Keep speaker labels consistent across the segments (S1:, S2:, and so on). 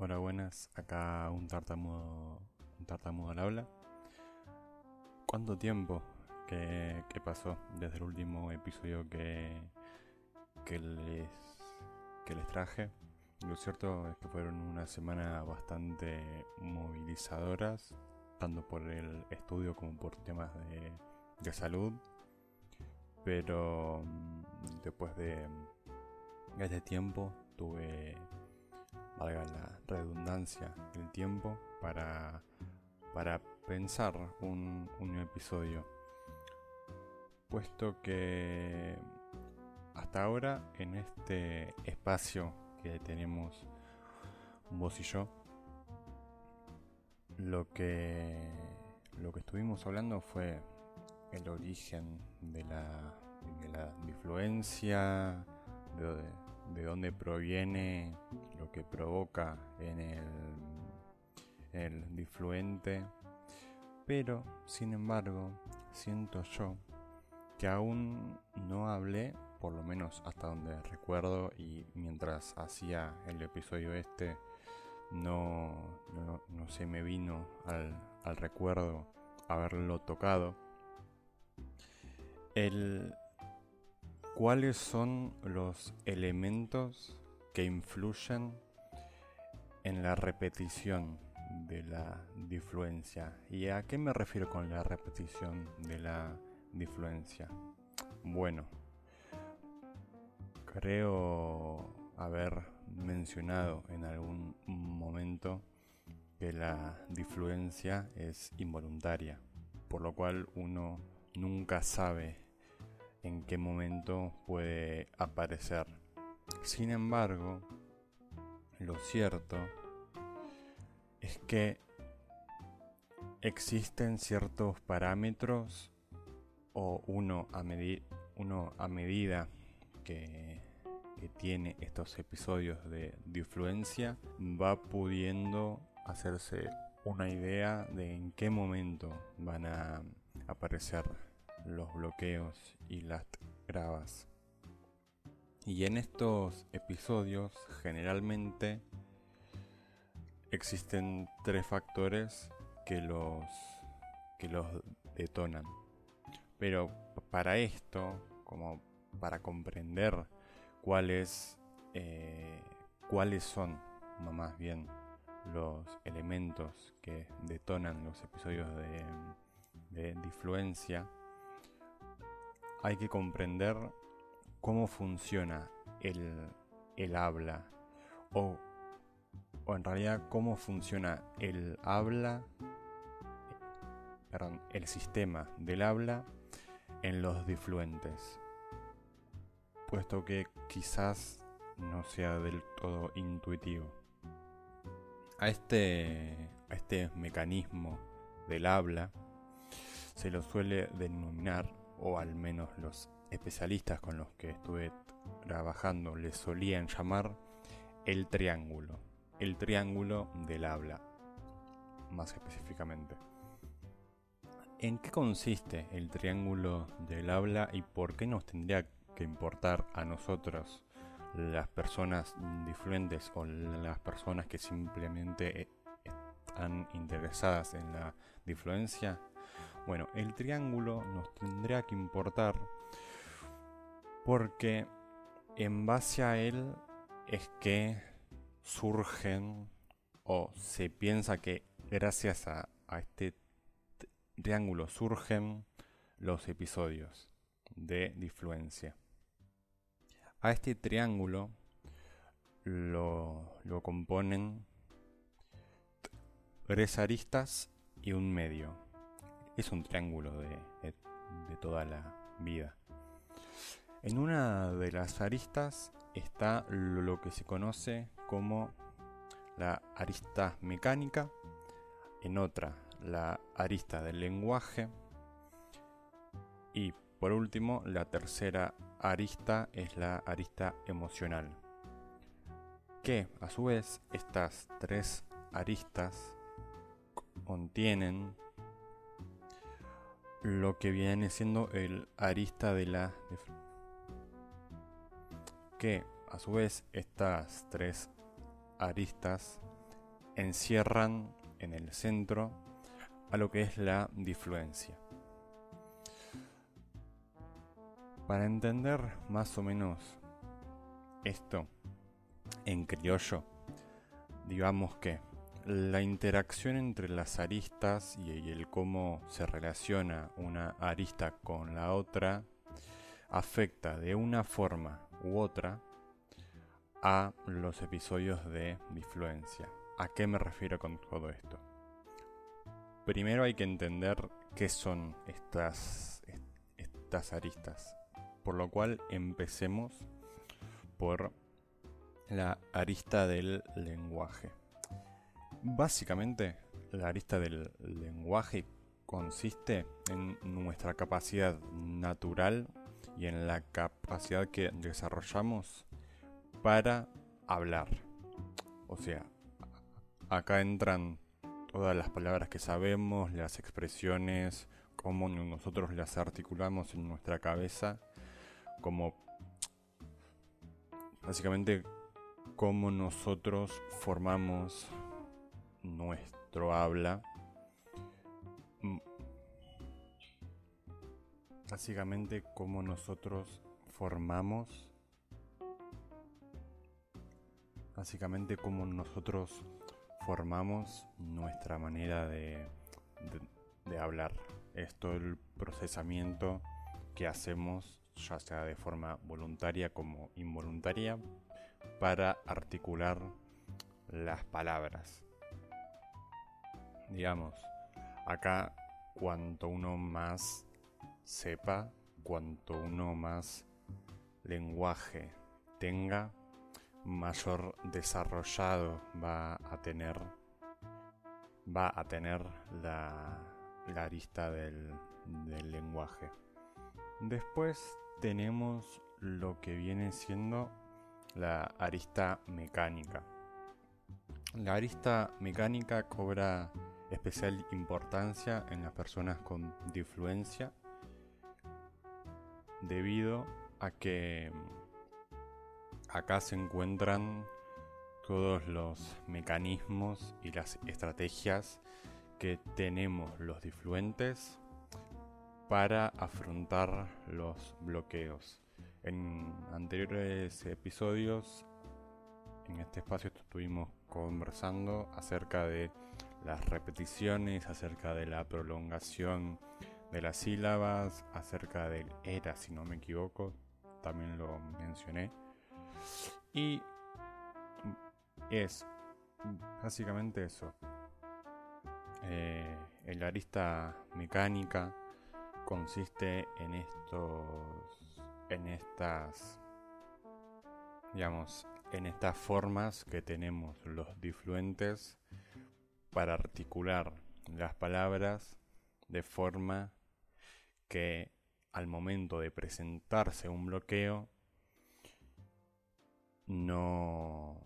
S1: Hola, buenas. Acá un tartamudo, un tartamudo al habla. ¿Cuánto tiempo que, que pasó desde el último episodio que, que, les, que les traje? Lo cierto es que fueron una semana bastante movilizadoras, tanto por el estudio como por temas de, de salud. Pero mm, después de este tiempo tuve valga la redundancia, el tiempo para, para pensar un, un episodio. Puesto que hasta ahora en este espacio que tenemos vos y yo, lo que, lo que estuvimos hablando fue el origen de la, de la influencia, de, de dónde proviene que provoca en el, el difluente, pero sin embargo siento yo que aún no hablé, por lo menos hasta donde recuerdo y mientras hacía el episodio este, no, no, se me vino al, al recuerdo haberlo tocado. El, ¿Cuáles son los elementos que influyen en la repetición de la difluencia? ¿Y a qué me refiero con la repetición de la difluencia? Bueno, creo haber mencionado en algún momento que la difluencia es involuntaria, por lo cual uno nunca sabe en qué momento puede aparecer. Sin embargo, lo cierto es que existen ciertos parámetros o uno a, uno a medida que, tiene estos episodios de influencia va pudiendo hacerse una idea de en qué momento van a aparecer los bloqueos y las grabas. Y en estos episodios generalmente existen tres factores que los que los detonan. Pero para esto, como para comprender cuáles eh, cuáles son más bien los elementos que detonan los episodios de, de hay que comprender cómo funciona el, el habla o, o, en realidad cómo funciona el habla, perdón, el sistema del habla en los difluentes, puesto que quizás no sea del todo intuitivo. A este, a este mecanismo del habla se lo suele denominar o al menos los especialistas con los que estuve trabajando les solían llamar el triángulo, el triángulo del habla, más específicamente. ¿En qué consiste el triángulo del habla y por qué nos tendría que importar a nosotros, las personas difluentes o las personas que simplemente están interesadas en la difluencia? Bueno, el triángulo nos tendría que importar porque en base a él es que surgen o se piensa que gracias a, este triángulo surgen los episodios de difluencia. A este triángulo lo, lo componen tres aristas y un medio es un triángulo de, toda la vida. En una de las aristas está lo que se conoce como la arista mecánica, en otra la arista del lenguaje y por último la tercera arista es la arista emocional. Que a su vez estas tres aristas contienen lo que viene siendo el arista de la que a su vez estas tres aristas encierran en el centro a lo que es la difluencia. Para entender más o menos esto en criollo, digamos que la interacción entre las aristas y el cómo se relaciona una arista con la otra afecta de una forma u otra a los episodios de difluencia. ¿A qué me refiero con todo esto? Primero hay que entender qué son estas, estas aristas, por lo cual empecemos por la arista del lenguaje. Básicamente, la arista del lenguaje consiste en nuestra capacidad natural y en la capacidad que desarrollamos para hablar. O sea, acá entran todas las palabras que sabemos, las expresiones, cómo nosotros las articulamos en nuestra cabeza, como básicamente cómo nosotros formamos nuestro habla. Básicamente cómo nosotros formamos. Básicamente cómo nosotros formamos nuestra manera de, de, hablar. Esto el procesamiento que hacemos, ya sea de forma voluntaria como involuntaria, para articular las palabras digamos, acá cuanto uno más sepa, cuanto uno más lenguaje tenga, mayor desarrollado va a tener va a tener la, la arista del, del lenguaje. Después tenemos lo que viene siendo la arista mecánica. La arista mecánica cobra especial importancia en las personas con difluencia debido a que acá se encuentran todos los mecanismos y las estrategias que tenemos los difluentes para afrontar los bloqueos. En anteriores episodios, en este espacio estuvimos conversando acerca de las repeticiones, acerca de la prolongación de las sílabas, acerca del era, si no me equivoco, también lo mencioné. Y es básicamente eso. Eh, el arista mecánica consiste en estos, en estas, digamos, en estas formas que tenemos los difluentes para articular las palabras de forma que al momento de presentarse un bloqueo no,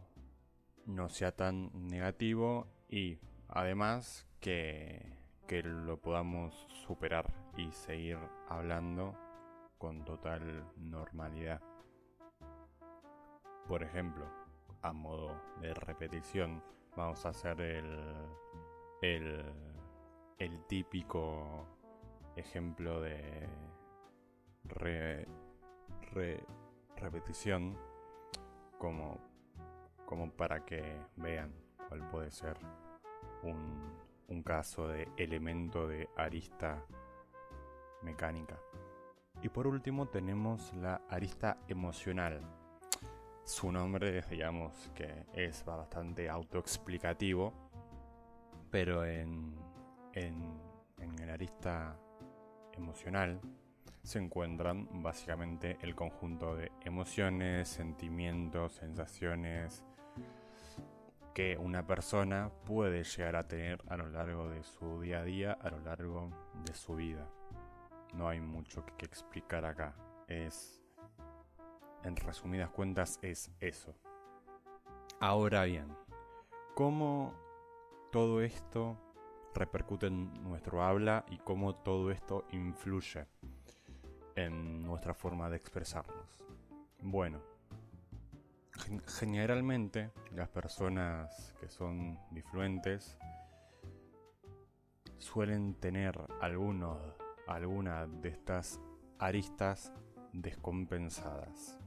S1: no sea tan negativo y además que, que lo podamos superar y seguir hablando con total normalidad. Por ejemplo, a modo de repetición, Vamos a hacer el, el, típico ejemplo de repetición como, como para que vean cuál puede ser un, un caso de elemento de arista mecánica. Y por último tenemos la arista emocional su nombre, digamos, que es bastante autoexplicativo, pero en, en, en el arista emocional se encuentran básicamente el conjunto de emociones, sentimientos, sensaciones que una persona puede llegar a tener a lo largo de su día a día, a lo largo de su vida. No hay mucho que explicar acá. Es en resumidas cuentas es eso. Ahora bien, ¿cómo todo esto repercute en nuestro habla y cómo todo esto influye en nuestra forma de expresarnos? Bueno, generalmente las personas que son difluentes suelen tener algunos, alguna de estas aristas descompensadas.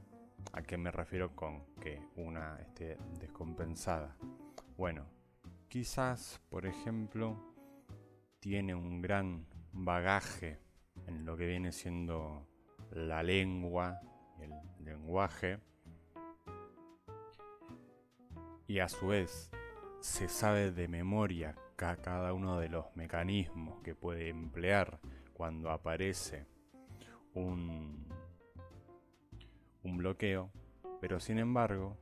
S1: ¿A qué me refiero con que una esté descompensada? Bueno, quizás, por ejemplo, tiene un gran bagaje en lo que viene siendo la lengua, el lenguaje, y a su vez se sabe de memoria cada uno de los mecanismos que puede emplear cuando aparece un, un bloqueo, pero sin embargo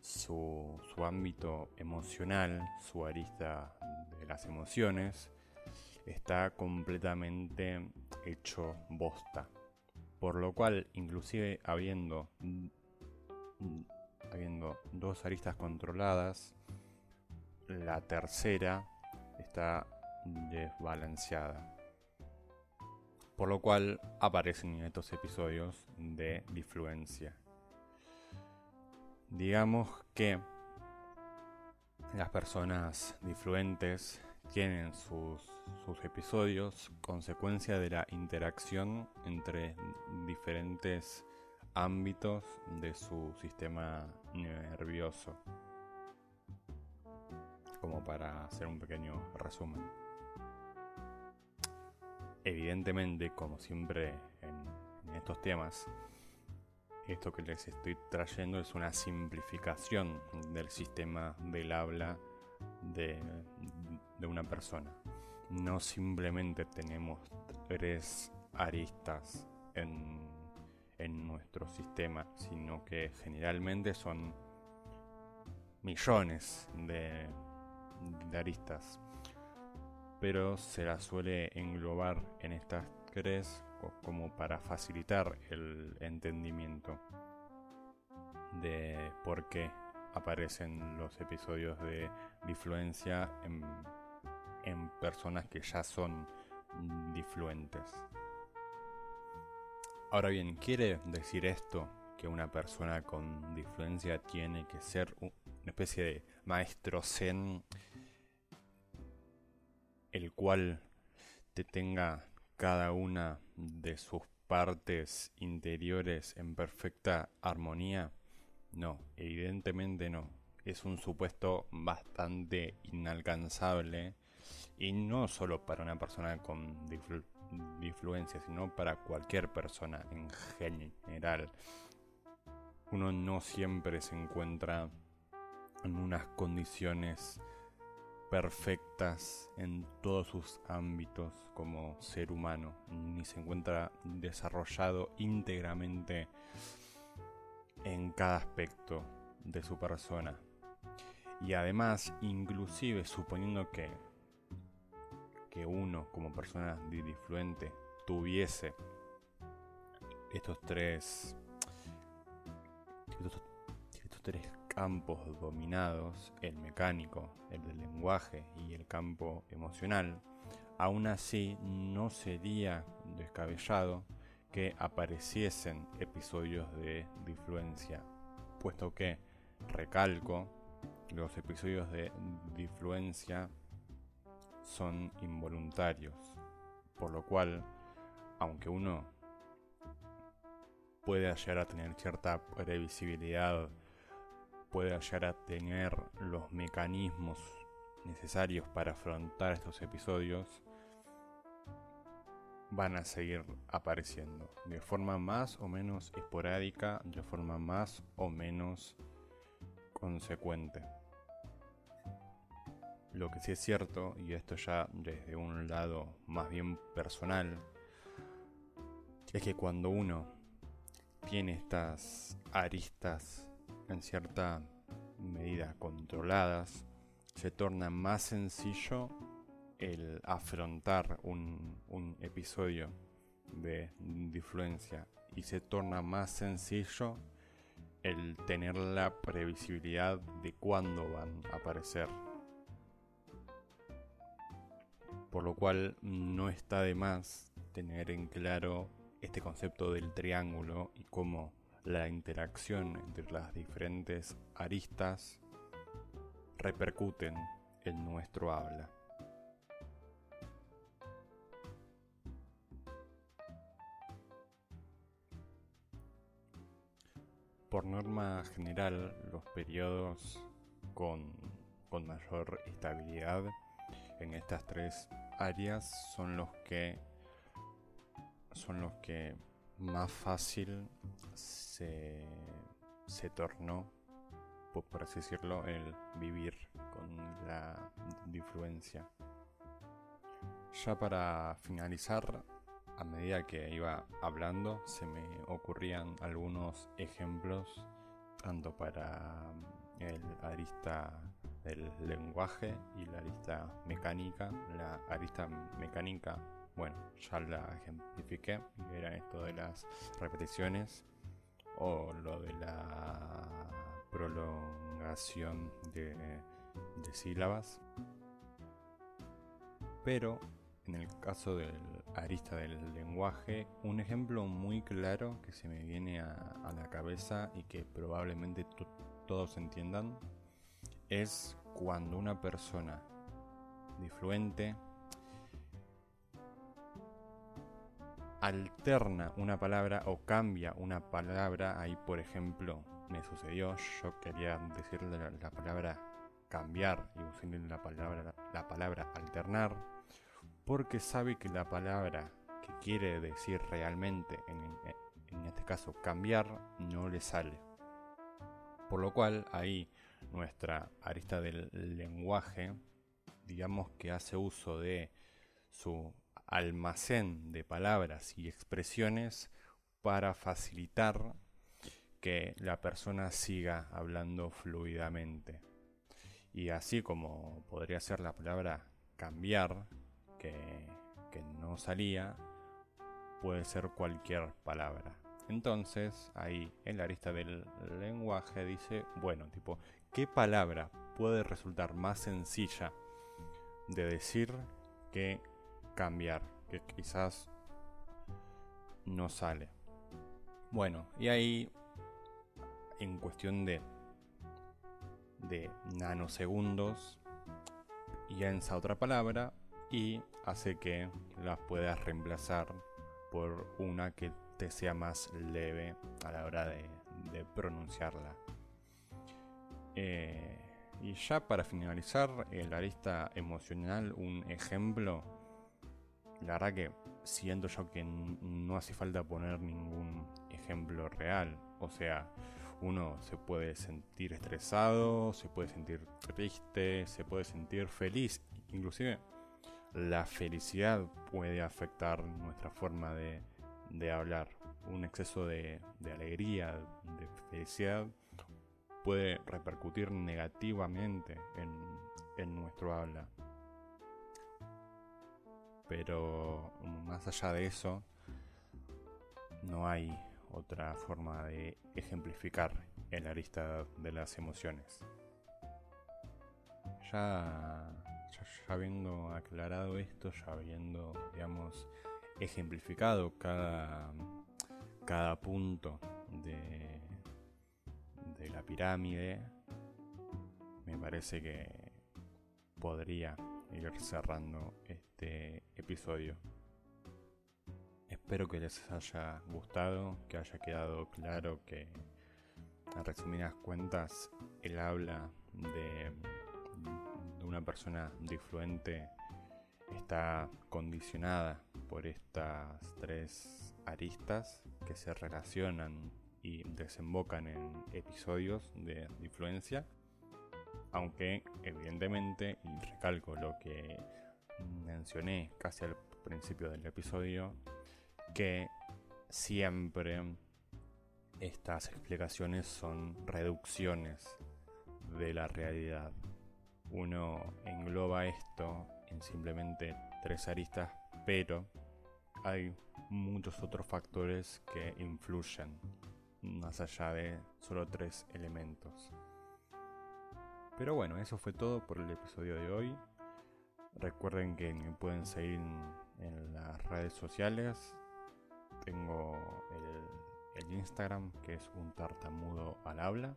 S1: su, su ámbito emocional, su arista de las emociones, está completamente hecho bosta. Por lo cual, inclusive habiendo, habiendo dos aristas controladas, la tercera está desbalanceada. Por lo cual aparecen en estos episodios de difluencia. Digamos que las personas difluentes tienen sus, sus, episodios consecuencia de la interacción entre diferentes ámbitos de su sistema nervioso como para hacer un pequeño resumen. Evidentemente, como siempre en, estos temas, esto que les estoy trayendo es una simplificación del sistema del habla de, una persona. No simplemente tenemos tres aristas en, en nuestro sistema, sino que generalmente son millones de, de aristas, pero se las suele englobar en estas tres como para facilitar el entendimiento de por qué aparecen los episodios de difluencia en, en personas que ya son difluentes. Ahora bien, ¿quiere decir esto que una persona con difluencia tiene que ser una especie de maestro zen el cual te tenga cada una de sus partes interiores en perfecta armonía? No, evidentemente no. Es un supuesto bastante inalcanzable y no solo para una persona con influencia, sino para cualquier persona en general. Uno no siempre se encuentra en unas condiciones perfectas en todos sus ámbitos como ser humano, ni se encuentra desarrollado íntegramente en cada aspecto de su persona. Y además, inclusive suponiendo que, que uno como persona difluente tuviese estos tres estos, estos tres campos dominados, el mecánico, el del lenguaje y el campo emocional, aún así no sería descabellado que apareciesen episodios de difluencia, puesto que, recalco, los episodios de difluencia son involuntarios, por lo cual, aunque uno puede llegar a tener cierta previsibilidad pueda llegar a tener los mecanismos necesarios para afrontar estos episodios van a seguir apareciendo de forma más o menos esporádica, de forma más o menos consecuente. Lo que sí es cierto, y esto ya desde un lado más bien personal, es que cuando uno tiene estas aristas en cierta medida controladas, se torna más sencillo el afrontar un, episodio de influencia y se torna más sencillo el tener la previsibilidad de cuándo van a aparecer. Por lo cual no está de más tener en claro este concepto del triángulo y cómo la interacción entre las diferentes aristas repercuten en nuestro habla. Por norma general, los periodos con, mayor estabilidad en estas tres áreas son los que son los que más fácil se, se tornó, por, así decirlo, el vivir con la influencia. Ya para finalizar, a medida que iba hablando, se me ocurrían algunos ejemplos, tanto para el arista del lenguaje y la arista mecánica. La arista mecánica bueno, ya la ejemplifiqué, era esto de las repeticiones o lo de la prolongación de, sílabas. Pero en el caso del arista del lenguaje, un ejemplo muy claro que se me viene a, la cabeza y que probablemente todos entiendan es cuando una persona difluente alterna una palabra o cambia una palabra, ahí por ejemplo me sucedió, yo quería decirle la, palabra cambiar y usarle la palabra, la palabra alternar, porque sabe que la palabra que quiere decir realmente, en, en este caso cambiar, no le sale. Por lo cual ahí nuestra arista del lenguaje, digamos que hace uso de su almacén de palabras y expresiones para facilitar que la persona siga hablando fluidamente. Y así como podría ser la palabra cambiar, que, no salía, puede ser cualquier palabra. Entonces, ahí en la lista del lenguaje dice, bueno, tipo, ¿qué palabra puede resultar más sencilla de decir que cambiar, que quizás no sale. Bueno, y ahí en cuestión de de nanosegundos piensa otra palabra y hace que la puedas reemplazar por una que sea más leve a la hora de, pronunciarla. Eh, y ya para finalizar, en la lista emocional, un ejemplo la verdad que siento yo que no hace falta poner ningún ejemplo real. O sea, uno se puede sentir estresado, se puede sentir triste, se puede sentir feliz. Inclusive la felicidad puede afectar nuestra forma de, hablar. Un exceso de, alegría, de felicidad, puede repercutir negativamente en nuestro habla pero más allá de eso, no hay otra forma de ejemplificar en la lista de las emociones. Ya, ya, habiendo aclarado esto, ya habiendo, digamos, ejemplificado cada, cada punto de, de la pirámide, me parece que podría ir cerrando este episodio. Espero que les haya gustado, que haya quedado claro que, en resumidas cuentas, el habla de, de una persona difluente está condicionada por estas tres aristas que se relacionan y desembocan en episodios de influencia aunque evidentemente, y recalco lo que mencioné casi al principio del episodio, que siempre estas explicaciones son reducciones de la realidad. Uno engloba esto en simplemente tres aristas, pero hay muchos otros factores que influyen más allá de solo tres elementos. Pero bueno, eso fue todo por el episodio de hoy. Recuerden que me pueden seguir en, las redes sociales. Tengo el, Instagram, que es un tartamudo al habla.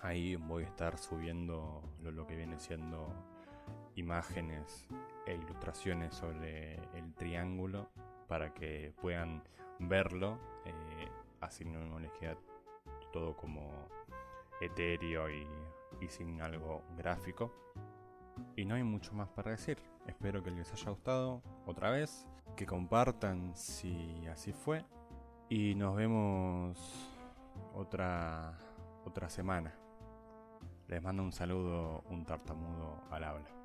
S1: Ahí voy a estar subiendo lo, que viene siendo imágenes e ilustraciones sobre el triángulo para que puedan verlo, eh, así no, les queda todo como etéreo y, y sin algo gráfico. Y no hay mucho más para decir. Espero que les haya gustado otra vez, que compartan si así fue. Y nos vemos otra, otra semana. Les mando un saludo, un tartamudo al habla.